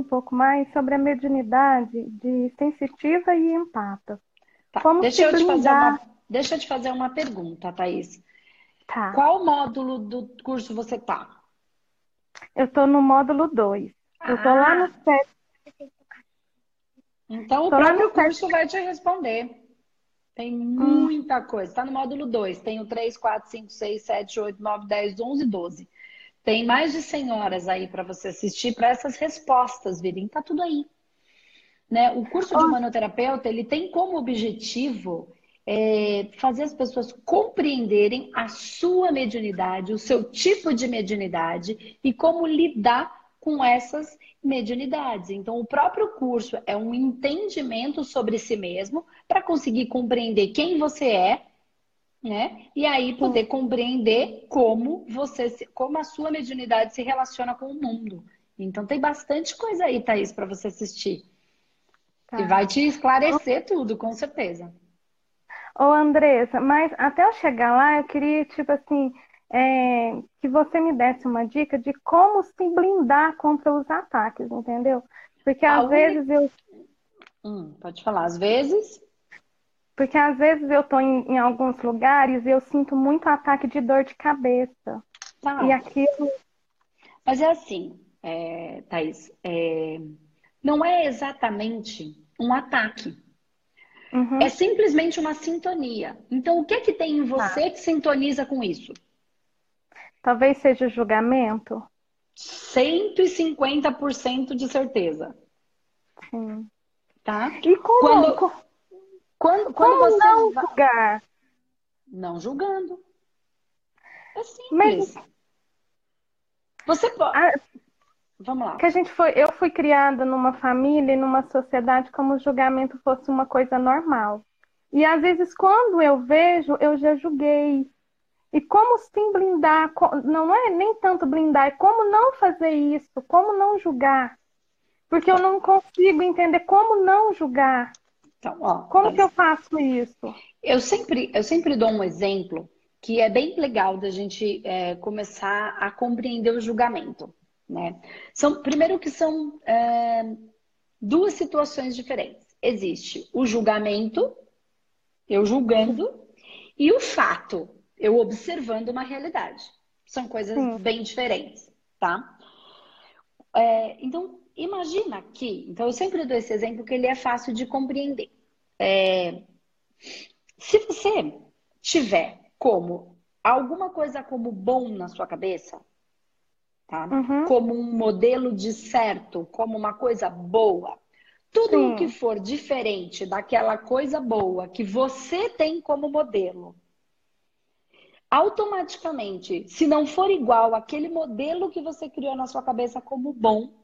um pouco mais sobre a mediunidade de sensitiva e empata. Tá. Como deixa, eu te fazer uma, deixa eu te fazer uma pergunta, Thaís. Tá. Qual módulo do curso você tá? Eu tô no módulo 2. Ah. Eu tô lá no 7. Então, o próprio curso vai te responder. Tem muita hum. coisa. Está no módulo 2. Tem o 3, 4, 5, 6, 7, 8, 9, 10, 11, 12. Tem mais de 100 horas aí para você assistir para essas respostas virem. Tá tudo aí. Né? O curso de humanoterapeuta, ele tem como objetivo é, fazer as pessoas compreenderem a sua mediunidade, o seu tipo de mediunidade e como lidar com essas mediunidades. Então, o próprio curso é um entendimento sobre si mesmo para conseguir compreender quem você é, né? E aí poder compreender como você, como a sua mediunidade se relaciona com o mundo. Então, tem bastante coisa aí, Thaís, para você assistir. Tá. E vai te esclarecer tudo, com certeza. Ô, Andressa, mas até eu chegar lá, eu queria, tipo assim, é, que você me desse uma dica de como se blindar contra os ataques, entendeu? Porque às vezes eu. Hum, pode falar, às vezes. Porque às vezes eu tô em, em alguns lugares e eu sinto muito ataque de dor de cabeça. Tá. E aquilo. Mas é assim, é, Thaís, é, não é exatamente um ataque. Uhum. É simplesmente uma sintonia. Então, o que é que tem em você tá. que sintoniza com isso? Talvez seja julgamento? 150% de certeza. Sim. Tá? E como, quando, quando, quando como você não vai... julgar? Não julgando. É simples. Mas... Você pode. Ah, Vamos lá. Que a gente foi, eu fui criada numa família e numa sociedade como o julgamento fosse uma coisa normal. E às vezes quando eu vejo, eu já julguei. E como se blindar, não é nem tanto blindar, é como não fazer isso, como não julgar. Porque eu não consigo entender como não julgar. Então, ó, como que eu faço isso? Eu sempre, eu sempre dou um exemplo que é bem legal da gente é, começar a compreender o julgamento. Né? São, primeiro que são é, duas situações diferentes. Existe o julgamento, eu julgando, e o fato, eu observando uma realidade. São coisas Sim. bem diferentes, tá? É, então, imagina que, então eu sempre dou esse exemplo que ele é fácil de compreender. É, se você tiver como alguma coisa como bom na sua cabeça, tá? Uhum. Como um modelo de certo, como uma coisa boa. Tudo Sim. o que for diferente daquela coisa boa que você tem como modelo, automaticamente, se não for igual àquele modelo que você criou na sua cabeça como bom,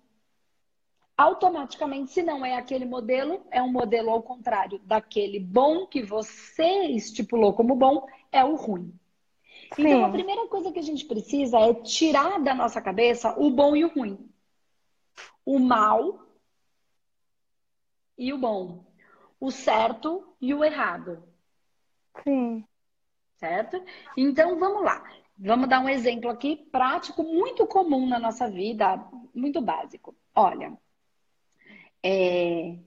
automaticamente, se não é aquele modelo, é um modelo ao contrário daquele bom que você estipulou como bom, é o ruim. Sim. Então, a primeira coisa que a gente precisa é tirar da nossa cabeça o bom e o ruim. O mal e o bom. O certo e o errado. Sim certo? Então vamos lá. Vamos dar um exemplo aqui prático, muito comum na nossa vida, muito básico. Olha, é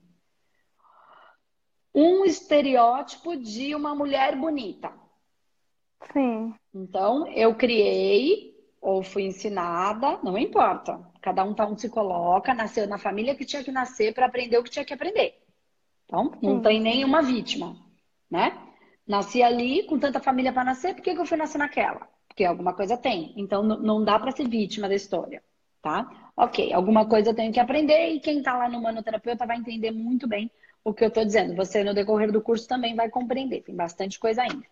um estereótipo de uma mulher bonita. Sim. Então, eu criei ou fui ensinada, não importa. Cada um tá onde se coloca, nasceu na família que tinha que nascer para aprender o que tinha que aprender. Então, não Sim. tem nenhuma vítima, né? Nasci ali com tanta família para nascer, por que, que eu fui nascer naquela? Porque alguma coisa tem. Então não dá para ser vítima da história, tá? Ok, alguma coisa eu tenho que aprender e quem está lá no manoterapeuta vai entender muito bem o que eu estou dizendo. Você, no decorrer do curso, também vai compreender. Tem bastante coisa ainda.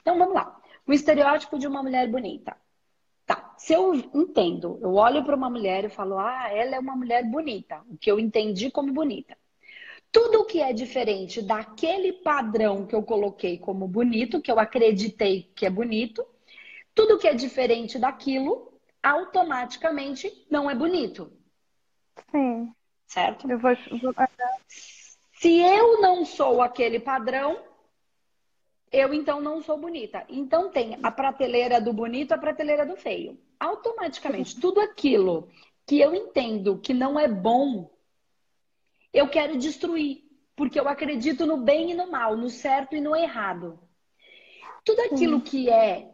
Então vamos lá. O estereótipo de uma mulher bonita. Tá, se eu entendo, eu olho para uma mulher e falo, ah, ela é uma mulher bonita. O que eu entendi como bonita. Tudo que é diferente daquele padrão que eu coloquei como bonito, que eu acreditei que é bonito, tudo que é diferente daquilo, automaticamente não é bonito. Sim. Certo? Eu vou... Se eu não sou aquele padrão, eu então não sou bonita. Então tem a prateleira do bonito, a prateleira do feio. Automaticamente, tudo aquilo que eu entendo que não é bom eu quero destruir, porque eu acredito no bem e no mal, no certo e no errado. Tudo aquilo que é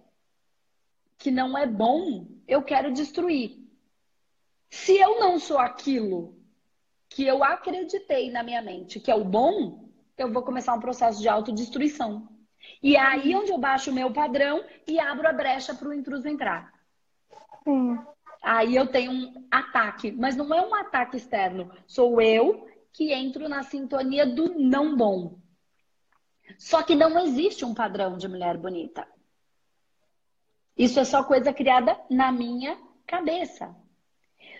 que não é bom, eu quero destruir. Se eu não sou aquilo que eu acreditei na minha mente, que é o bom, eu vou começar um processo de autodestruição. E é aí onde eu baixo o meu padrão e abro a brecha para o intruso entrar. Sim. Aí eu tenho um ataque, mas não é um ataque externo, sou eu que entro na sintonia do não bom. Só que não existe um padrão de mulher bonita. Isso é só coisa criada na minha cabeça.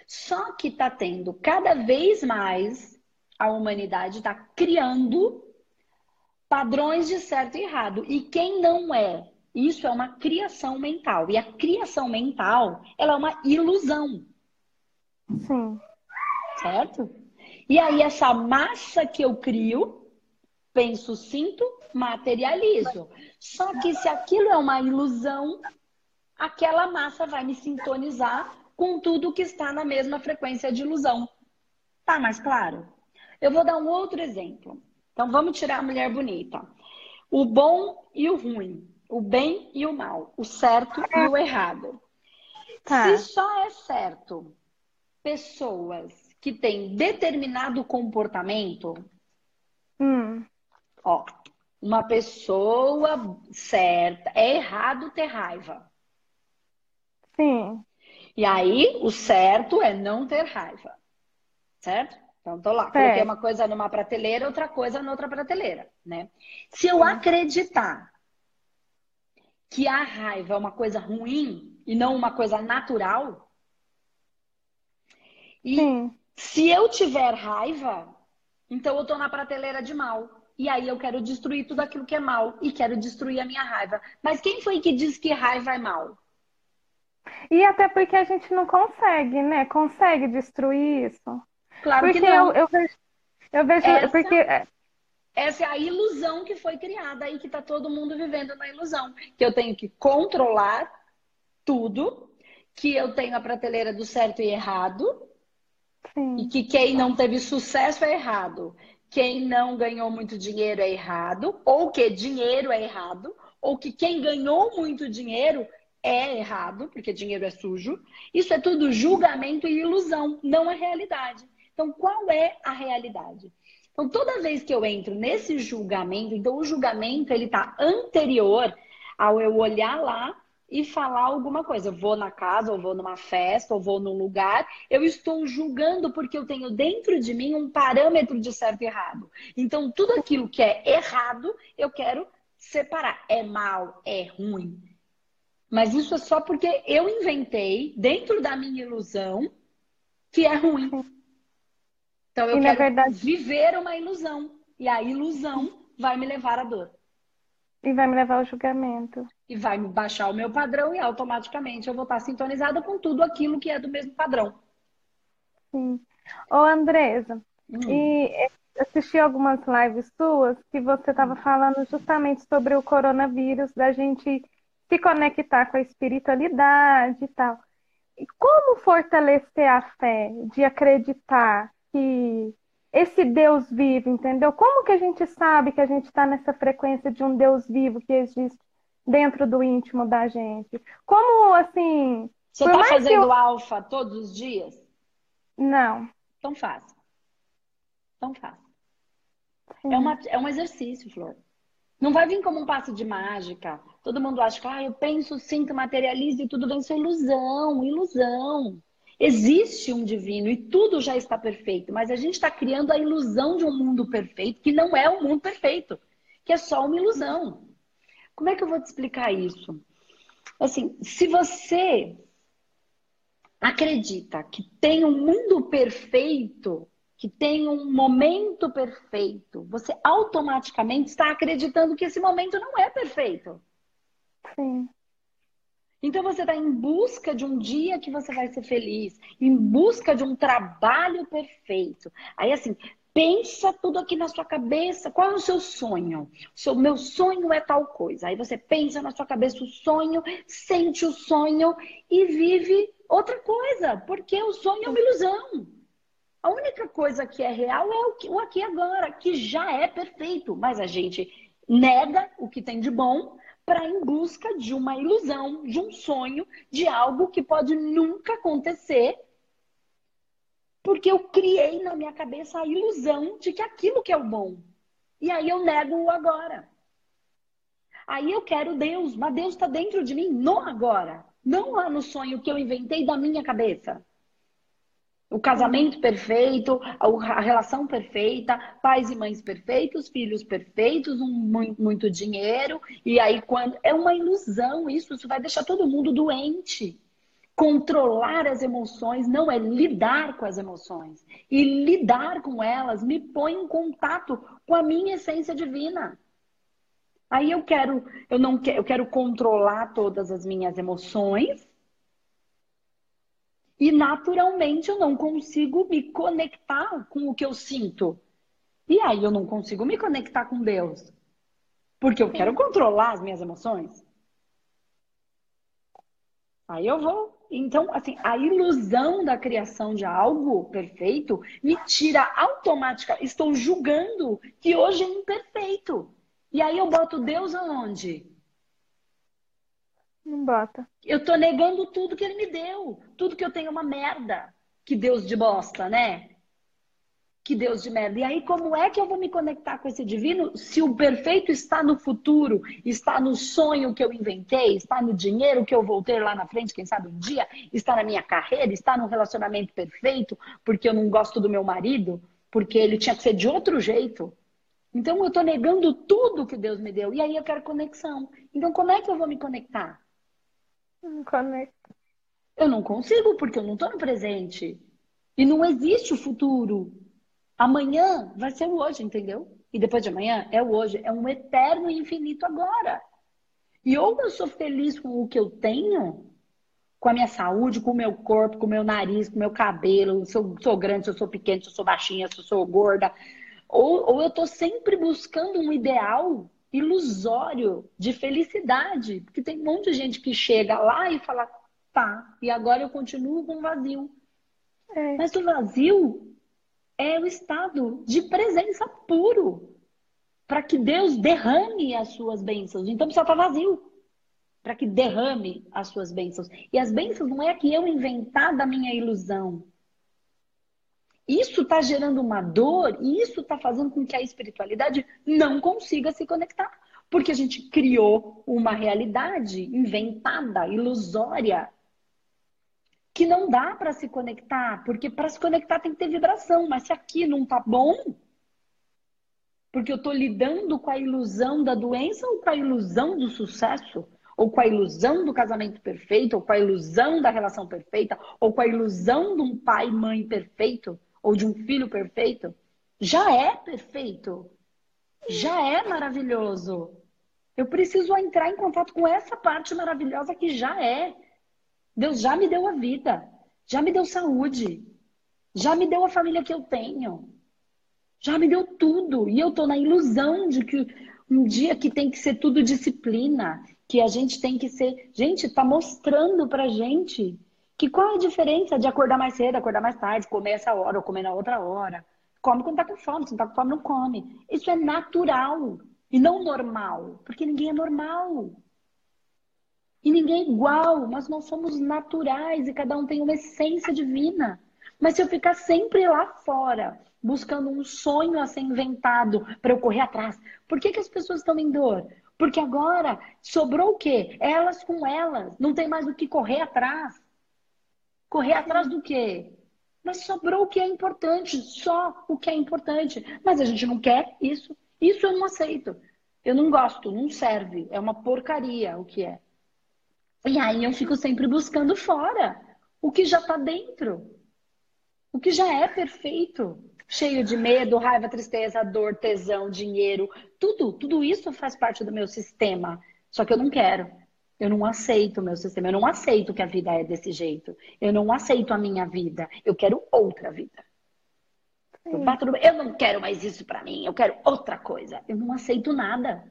Só que está tendo cada vez mais a humanidade está criando padrões de certo e errado. E quem não é? Isso é uma criação mental. E a criação mental, ela é uma ilusão. Sim. Certo? E aí, essa massa que eu crio, penso, sinto, materializo. Só que se aquilo é uma ilusão, aquela massa vai me sintonizar com tudo que está na mesma frequência de ilusão. Tá mais claro? Eu vou dar um outro exemplo. Então vamos tirar a mulher bonita. O bom e o ruim, o bem e o mal, o certo e o errado. Tá. Se só é certo pessoas que têm determinado comportamento, hum. ó, uma pessoa certa, é errado ter raiva. Sim. E aí, o certo é não ter raiva. Certo? Então, tô lá, é. coloquei uma coisa numa prateleira, outra coisa noutra prateleira, né? Se eu acreditar que a raiva é uma coisa ruim e não uma coisa natural, e Sim. se eu tiver raiva, então eu tô na prateleira de mal. E aí eu quero destruir tudo aquilo que é mal e quero destruir a minha raiva. Mas quem foi que disse que raiva é mal? E até porque a gente não consegue, né? Consegue destruir isso. Claro porque que não. Eu, eu vejo, eu vejo essa, porque é essa é a ilusão que foi criada e que está todo mundo vivendo na ilusão. Que eu tenho que controlar tudo, que eu tenho a prateleira do certo e errado, Sim. e que quem não teve sucesso é errado, quem não ganhou muito dinheiro é errado, ou que dinheiro é errado, ou que quem ganhou muito dinheiro é errado, porque dinheiro é sujo. Isso é tudo julgamento e ilusão, não é realidade. Então, qual é a realidade? Então, toda vez que eu entro nesse julgamento, então o julgamento ele está anterior ao eu olhar lá e falar alguma coisa. Eu vou na casa, ou vou numa festa, ou vou num lugar, eu estou julgando porque eu tenho dentro de mim um parâmetro de certo e errado. Então, tudo aquilo que é errado, eu quero separar. É mal, é ruim. Mas isso é só porque eu inventei, dentro da minha ilusão, que é ruim. Então eu e, quero verdade... viver uma ilusão. E a ilusão vai me levar à dor. E vai me levar ao julgamento. E vai me baixar o meu padrão e automaticamente eu vou estar sintonizada com tudo aquilo que é do mesmo padrão. Sim. Ô, Andresa, hum. e assisti algumas lives suas que você estava falando justamente sobre o coronavírus, da gente se conectar com a espiritualidade e tal. E como fortalecer a fé de acreditar que esse Deus vive, entendeu? Como que a gente sabe que a gente está nessa frequência de um Deus vivo que existe dentro do íntimo da gente? Como assim? Você está fazendo eu... alfa todos os dias? Não. Então faça. Então faça. É, uma, é um exercício, Flor. Não vai vir como um passo de mágica. Todo mundo acha que ah, eu penso, sinto, materializo e tudo bem. Isso é ilusão, ilusão. Existe um divino e tudo já está perfeito, mas a gente está criando a ilusão de um mundo perfeito que não é um mundo perfeito, que é só uma ilusão. Como é que eu vou te explicar isso? Assim, se você acredita que tem um mundo perfeito, que tem um momento perfeito, você automaticamente está acreditando que esse momento não é perfeito. Sim. Então você está em busca de um dia que você vai ser feliz, em busca de um trabalho perfeito. Aí assim, pensa tudo aqui na sua cabeça. Qual é o seu sonho? O meu sonho é tal coisa. Aí você pensa na sua cabeça o sonho, sente o sonho e vive outra coisa, porque o sonho é uma ilusão. A única coisa que é real é o, que, o aqui agora, que já é perfeito. Mas a gente nega o que tem de bom para em busca de uma ilusão, de um sonho, de algo que pode nunca acontecer, porque eu criei na minha cabeça a ilusão de que aquilo que é o bom. E aí eu nego o agora. Aí eu quero Deus, mas Deus está dentro de mim no agora, não lá no sonho que eu inventei da minha cabeça. O casamento perfeito, a relação perfeita, pais e mães perfeitos, filhos perfeitos, um, muito, dinheiro. E aí, quando. É uma ilusão isso, isso vai deixar todo mundo doente. Controlar as emoções não é lidar com as emoções. E lidar com elas me põe em contato com a minha essência divina. Aí eu quero, eu não quero, eu quero controlar todas as minhas emoções e naturalmente eu não consigo me conectar com o que eu sinto. E aí eu não consigo me conectar com Deus. Porque eu quero controlar as minhas emoções. Aí eu vou. Então, assim, a ilusão da criação de algo perfeito me tira automaticamente. Estou julgando que hoje é imperfeito. E aí eu boto Deus aonde? Não bota. Eu tô negando tudo que ele me deu. Tudo que eu tenho é uma merda. Que Deus de bosta, né? Que Deus de merda. E aí, como é que eu vou me conectar com esse divino se o perfeito está no futuro, está no sonho que eu inventei, está no dinheiro que eu vou ter lá na frente, quem sabe um dia, está na minha carreira, está no relacionamento perfeito, porque eu não gosto do meu marido, porque ele tinha que ser de outro jeito. Então eu estou negando tudo que Deus me deu. E aí eu quero conexão. Então, como é que eu vou me conectar? Eu não consigo, porque eu não estou no presente. E não existe o futuro. Amanhã vai ser o hoje, entendeu? E depois de amanhã é o hoje. É um eterno e infinito agora. E ou eu sou feliz com o que eu tenho, com a minha saúde, com o meu corpo, com o meu nariz, com o meu cabelo, se eu sou grande, se eu sou pequena, se eu sou baixinha, se eu sou gorda. Ou, ou eu estou sempre buscando um ideal ilusório de felicidade. Porque tem um monte de gente que chega lá e fala, tá, e agora eu continuo com vazio. É. Mas o vazio é o estado de presença puro. Para que Deus derrame as suas bênçãos. Então precisa estar vazio. Para que derrame as suas bênçãos. E as bênçãos não é que eu inventar da minha ilusão. Isso está gerando uma dor e isso está fazendo com que a espiritualidade não consiga se conectar. Porque a gente criou uma realidade inventada, ilusória, que não dá para se conectar. Porque para se conectar tem que ter vibração. Mas se aqui não tá bom, porque eu estou lidando com a ilusão da doença ou com a ilusão do sucesso, ou com a ilusão do casamento perfeito, ou com a ilusão da relação perfeita, ou com a ilusão de um pai mãe perfeito ou de um filho perfeito, já é perfeito. Já é maravilhoso. Eu preciso entrar em contato com essa parte maravilhosa que já é. Deus já me deu a vida, já me deu saúde, já me deu a família que eu tenho, já me deu tudo. E eu tô na ilusão de que um dia que tem que ser tudo disciplina, que a gente tem que ser. Gente, tá mostrando pra gente que qual é a diferença de acordar mais cedo, acordar mais tarde, comer essa hora ou comer na outra hora? Come quando tá com fome, se não tá com fome, não come. Isso é natural e não normal, porque ninguém é normal. E ninguém é igual, nós somos naturais e cada um tem uma essência divina. Mas se eu ficar sempre lá fora, buscando um sonho a ser inventado para eu correr atrás, por que, que as pessoas estão em dor? Porque agora sobrou o quê? Elas com elas, não tem mais o que correr atrás. Correr atrás do quê? Mas sobrou o que é importante, só o que é importante. Mas a gente não quer isso. Isso eu não aceito. Eu não gosto, não serve. É uma porcaria o que é. E aí eu fico sempre buscando fora o que já está dentro. O que já é perfeito. Cheio de medo, raiva, tristeza, dor, tesão, dinheiro. Tudo, tudo isso faz parte do meu sistema. Só que eu não quero. Eu não aceito o meu sistema, eu não aceito que a vida é desse jeito. Eu não aceito a minha vida. Eu quero outra vida. Eu, bato no... eu não quero mais isso para mim, eu quero outra coisa. Eu não aceito nada.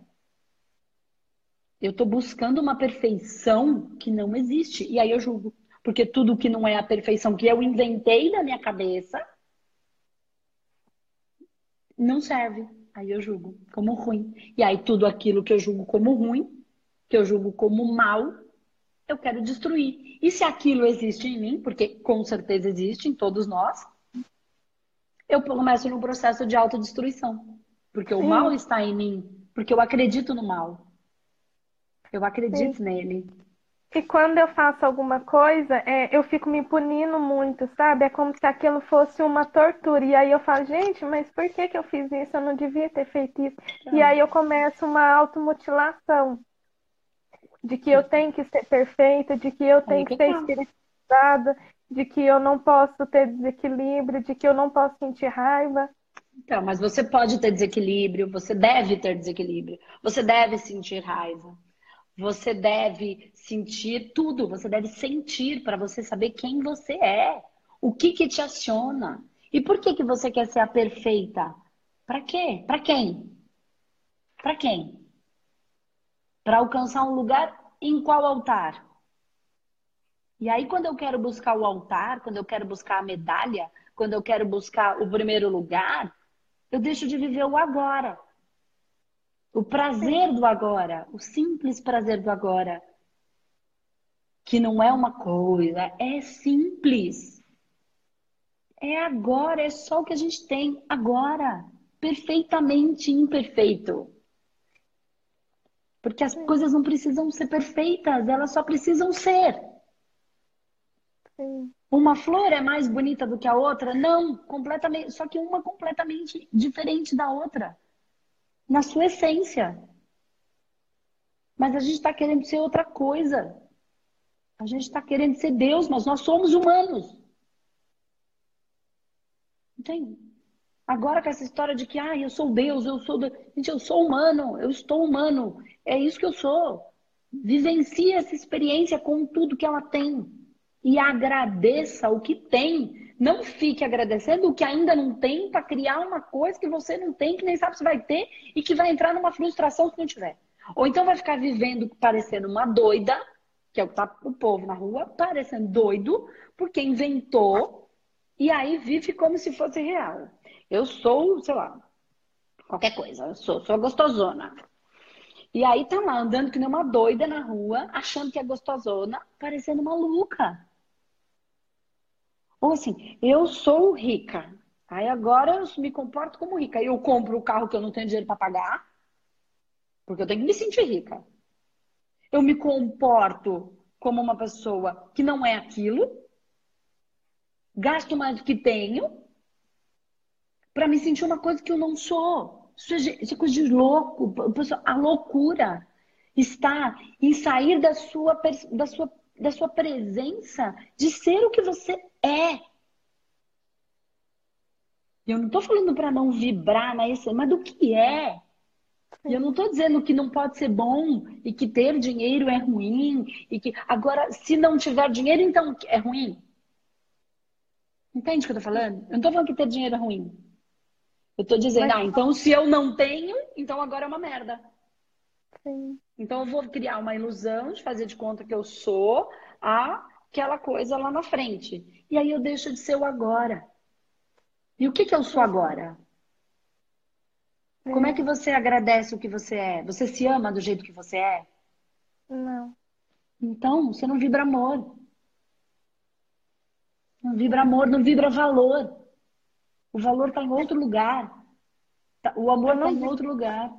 Eu estou buscando uma perfeição que não existe. E aí eu julgo. Porque tudo que não é a perfeição que eu inventei na minha cabeça, não serve. Aí eu julgo como ruim. E aí tudo aquilo que eu julgo como ruim, que eu julgo como mal, eu quero destruir. E se aquilo existe em mim, porque com certeza existe em todos nós, eu começo no processo de autodestruição. Porque Sim. o mal está em mim, porque eu acredito no mal. Eu acredito Sim. nele. E quando eu faço alguma coisa, é, eu fico me punindo muito, sabe? É como se aquilo fosse uma tortura. E aí eu falo, gente, mas por que, que eu fiz isso? Eu não devia ter feito isso. E aí eu começo uma automutilação de que eu tenho que ser perfeita, de que eu tenho que ser espiritualizada, de que eu não posso ter desequilíbrio, de que eu não posso sentir raiva. Então, mas você pode ter desequilíbrio, você deve ter desequilíbrio, você deve sentir raiva. Você deve sentir tudo, você deve sentir para você saber quem você é, o que que te aciona. E por que que você quer ser a perfeita? Para quê? Para quem? Para quem? Para alcançar um lugar em qual altar? E aí quando eu quero buscar o altar, quando eu quero buscar a medalha, quando eu quero buscar o primeiro lugar, eu deixo de viver o agora. O prazer do agora, o simples prazer do agora. Que não é uma coisa, é simples. É agora, é só o que a gente tem agora. Perfeitamente imperfeito. Porque as coisas não precisam ser perfeitas, elas só precisam ser. Sim. Uma flor é mais bonita do que a outra? Não, completamente, só que uma completamente diferente da outra na sua essência. Mas a gente está querendo ser outra coisa. A gente está querendo ser Deus, mas nós somos humanos. Entende? Agora com essa história de que, ah, eu sou Deus, eu sou. Deus. Gente, eu sou humano, eu estou humano. É isso que eu sou. Vivencie essa experiência com tudo que ela tem. E agradeça o que tem não fique agradecendo o que ainda não tem para criar uma coisa que você não tem, que nem sabe se vai ter e que vai entrar numa frustração se não tiver. Ou então vai ficar vivendo parecendo uma doida, que é o que tá o povo na rua, parecendo doido, porque inventou e aí vive como se fosse real. Eu sou, sei lá, qualquer coisa, eu sou, sou gostosona. E aí tá lá andando que nem uma doida na rua, achando que é gostosona, parecendo maluca. Ou assim, eu sou rica. Aí agora eu me comporto como rica. Eu compro o carro que eu não tenho dinheiro para pagar, porque eu tenho que me sentir rica. Eu me comporto como uma pessoa que não é aquilo, gasto mais do que tenho, para me sentir uma coisa que eu não sou. É, isso é coisa de louco. A loucura está em sair da sua, da sua da sua presença, de ser o que você é. Eu não estou falando para não vibrar na essência, mas do que é. E eu não estou dizendo que não pode ser bom e que ter dinheiro é ruim e que agora se não tiver dinheiro então é ruim. Entende o que eu estou falando? Eu não estou falando que ter dinheiro é ruim. Eu estou dizendo, mas... ah, então se eu não tenho, então agora é uma merda. Sim. Então eu vou criar uma ilusão de fazer de conta que eu sou aquela coisa lá na frente. E aí eu deixo de ser o agora. E o que, que eu sou agora? Como é que você agradece o que você é? Você se ama do jeito que você é? Não. Então, você não vibra amor. Não vibra amor, não vibra valor. O valor está em outro lugar. Tá, o amor está em outro lugar.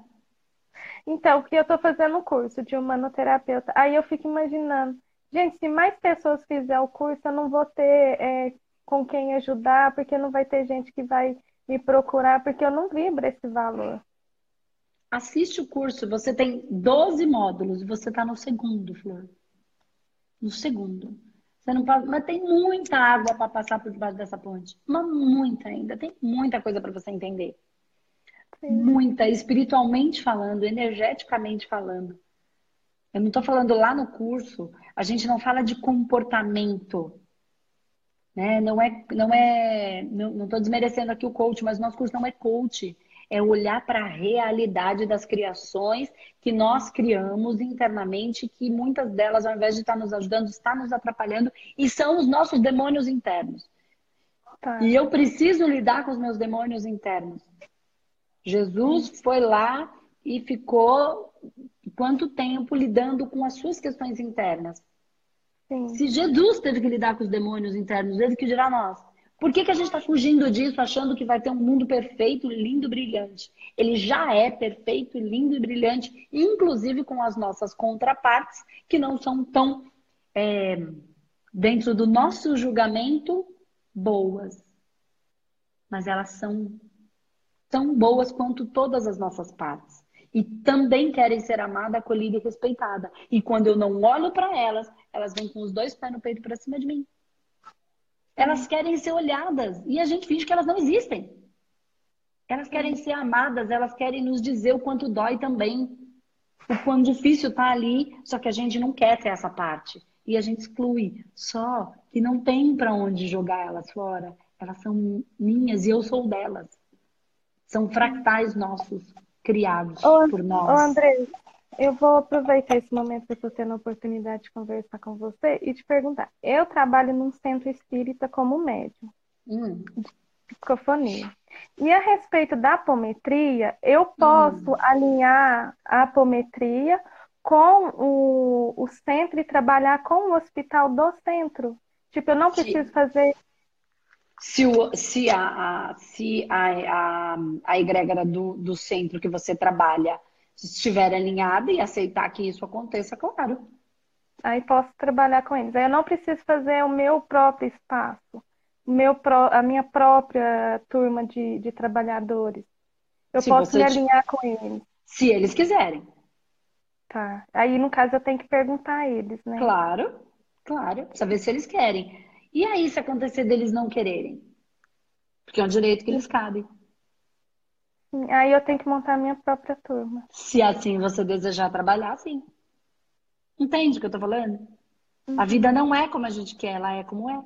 Então, porque eu estou fazendo um curso de humanoterapeuta, aí eu fico imaginando, gente, se mais pessoas fizer o curso, eu não vou ter é, com quem ajudar, porque não vai ter gente que vai me procurar, porque eu não vibro esse valor. Assiste o curso, você tem 12 módulos, você está no segundo, Flor. No segundo. Você não pode, mas tem muita água para passar por debaixo dessa ponte. Mas muita ainda, tem muita coisa para você entender. Muita, espiritualmente falando, energeticamente falando. Eu não estou falando lá no curso, a gente não fala de comportamento. Né? Não é, não é, não estou desmerecendo aqui o coach, mas nosso curso não é coach. É olhar para a realidade das criações que nós criamos internamente, que muitas delas, ao invés de estar nos ajudando, está nos atrapalhando e são os nossos demônios internos. Tá. E eu preciso lidar com os meus demônios internos. Jesus foi lá e ficou quanto tempo lidando com as suas questões internas? Sim. Se Jesus teve que lidar com os demônios internos, ele que dirá nós. Por que, que a gente está fugindo disso, achando que vai ter um mundo perfeito, lindo, brilhante? Ele já é perfeito, lindo e brilhante, inclusive com as nossas contrapartes, que não são tão, é, dentro do nosso julgamento, boas. Mas elas são tão boas quanto todas as nossas partes. E também querem ser amada, acolhida e respeitada. E quando eu não olho para elas, elas vêm com os dois pés no peito para cima de mim. Elas querem ser olhadas e a gente finge que elas não existem. Elas querem ser amadas, elas querem nos dizer o quanto dói também. O quão difícil tá ali, só que a gente não quer ter essa parte. E a gente exclui. Só que não tem para onde jogar elas fora. Elas são minhas e eu sou delas. São fractais nossos, criados ô, por nós. Ô, André, eu vou aproveitar esse momento que eu estou tendo a oportunidade de conversar com você e te perguntar. Eu trabalho num centro espírita como médium hum. de psicofonia. E a respeito da apometria, eu posso hum. alinhar a apometria com o, o centro e trabalhar com o hospital do centro. Tipo, eu não preciso Sim. fazer. Se, o, se, a, a, se a, a, a egrégora do, do centro que você trabalha estiver alinhada e aceitar que isso aconteça, claro. Aí posso trabalhar com eles. Aí eu não preciso fazer o meu próprio espaço, meu pró a minha própria turma de, de trabalhadores. Eu Se posso me alinhar com eles. Se eles quiserem. Tá. Aí, no caso, eu tenho que perguntar a eles, né? Claro, claro. Ver se eles querem. E aí, se acontecer deles não quererem? Porque é um direito que eles cabem. Aí eu tenho que montar a minha própria turma. Se assim você desejar trabalhar, sim. Entende o que eu tô falando? Uhum. A vida não é como a gente quer, ela é como é.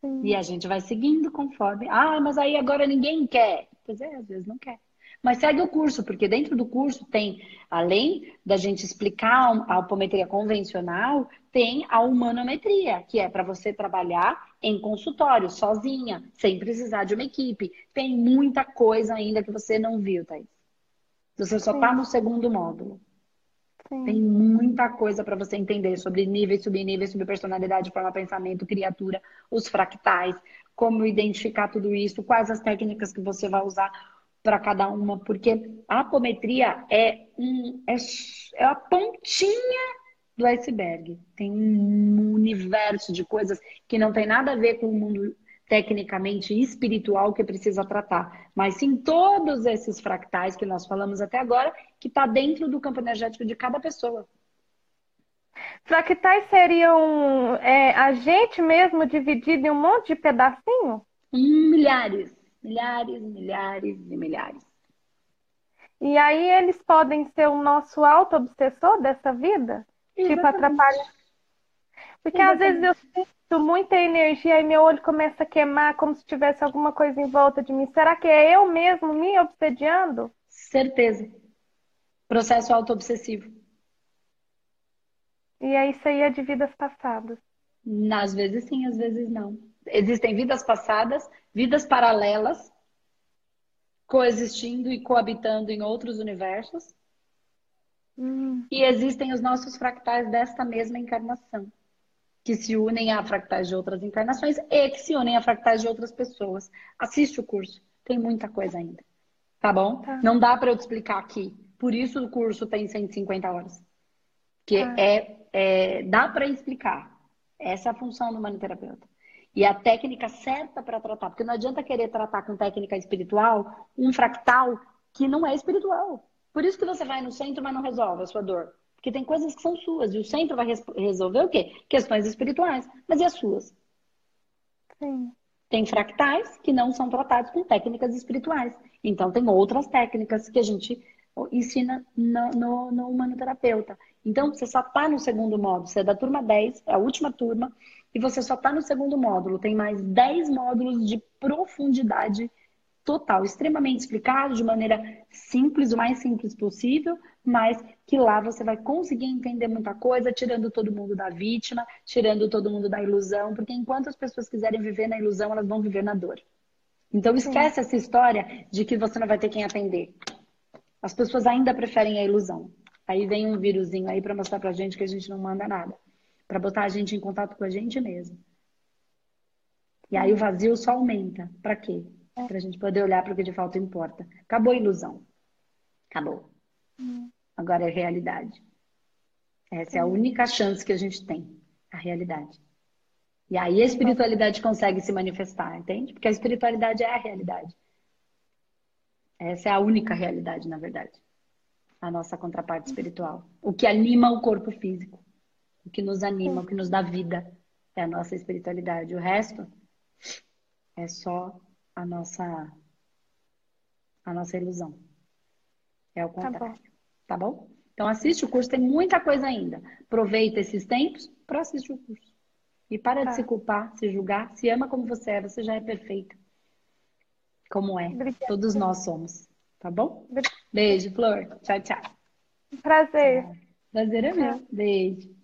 Sim. E a gente vai seguindo conforme. Ah, mas aí agora ninguém quer. Pois é, às vezes não quer. Mas segue o curso, porque dentro do curso tem, além da gente explicar a alpometria convencional, tem a humanometria, que é para você trabalhar em consultório, sozinha, sem precisar de uma equipe. Tem muita coisa ainda que você não viu, Thaís. Você só está no segundo módulo. Sim. Tem muita coisa para você entender sobre níveis, subníveis, sobre personalidade, forma, pensamento, criatura, os fractais, como identificar tudo isso, quais as técnicas que você vai usar para cada uma, porque a apometria é, um, é, é a pontinha do iceberg. Tem um universo de coisas que não tem nada a ver com o mundo tecnicamente espiritual que precisa tratar, mas sim todos esses fractais que nós falamos até agora, que está dentro do campo energético de cada pessoa. Fractais seriam é, a gente mesmo dividido em um monte de pedacinho? Milhares. Milhares, milhares e milhares. E aí eles podem ser o nosso auto-obsessor dessa vida? Tipo, Exatamente. Tipo, atrapalha. Porque Exatamente. às vezes eu sinto muita energia e meu olho começa a queimar como se tivesse alguma coisa em volta de mim. Será que é eu mesmo me obsediando? Certeza. Processo auto-obsessivo. E é isso aí é de vidas passadas. Às vezes sim, às vezes não. Existem vidas passadas, vidas paralelas, coexistindo e coabitando em outros universos. Hum. E existem os nossos fractais desta mesma encarnação, que se unem a fractais de outras encarnações e que se unem a fractais de outras pessoas. Assiste o curso, tem muita coisa ainda. Tá bom? Tá. Não dá para eu te explicar aqui. Por isso o curso tem 150 horas. Que tá. é, é, dá para explicar. Essa é a função do manoterapeuta. E a técnica certa para tratar. Porque não adianta querer tratar com técnica espiritual um fractal que não é espiritual. Por isso que você vai no centro, mas não resolve a sua dor. Porque tem coisas que são suas. E o centro vai resolver o quê? Questões espirituais. Mas e as suas? Sim. Tem fractais que não são tratados com técnicas espirituais. Então, tem outras técnicas que a gente ensina no, no, no humanoterapeuta. Então, você só está no segundo módulo. Você é da turma 10, é a última turma e você só está no segundo módulo. Tem mais 10 módulos de profundidade total, extremamente explicado de maneira simples, o mais simples possível, mas que lá você vai conseguir entender muita coisa, tirando todo mundo da vítima, tirando todo mundo da ilusão, porque enquanto as pessoas quiserem viver na ilusão, elas vão viver na dor. Então esquece Sim. essa história de que você não vai ter quem atender. As pessoas ainda preferem a ilusão. Aí vem um vírusinho aí para mostrar pra gente que a gente não manda nada. Para botar a gente em contato com a gente mesmo. E aí o vazio só aumenta. Para quê? Para a gente poder olhar para o que de fato importa. Acabou a ilusão. Acabou. Hum. Agora é realidade. Essa é a única chance que a gente tem. A realidade. E aí a espiritualidade consegue se manifestar, entende? Porque a espiritualidade é a realidade. Essa é a única realidade, na verdade. A nossa contraparte espiritual. O que anima o corpo físico. O que nos anima, o que nos dá vida é a nossa espiritualidade. O resto é só a nossa a nossa ilusão. É o tá contrário. Tá bom? Tá bom? Então assiste o curso, tem muita coisa ainda. Aproveita esses tempos para assistir o curso. E para tá. de se culpar, se julgar, se ama como você é, você já é perfeita. Como é. Obrigada. Todos nós somos. Tá bom? Obrigada. Beijo, Flor. Tchau, tchau. Prazer. Prazer é meu. Beijo.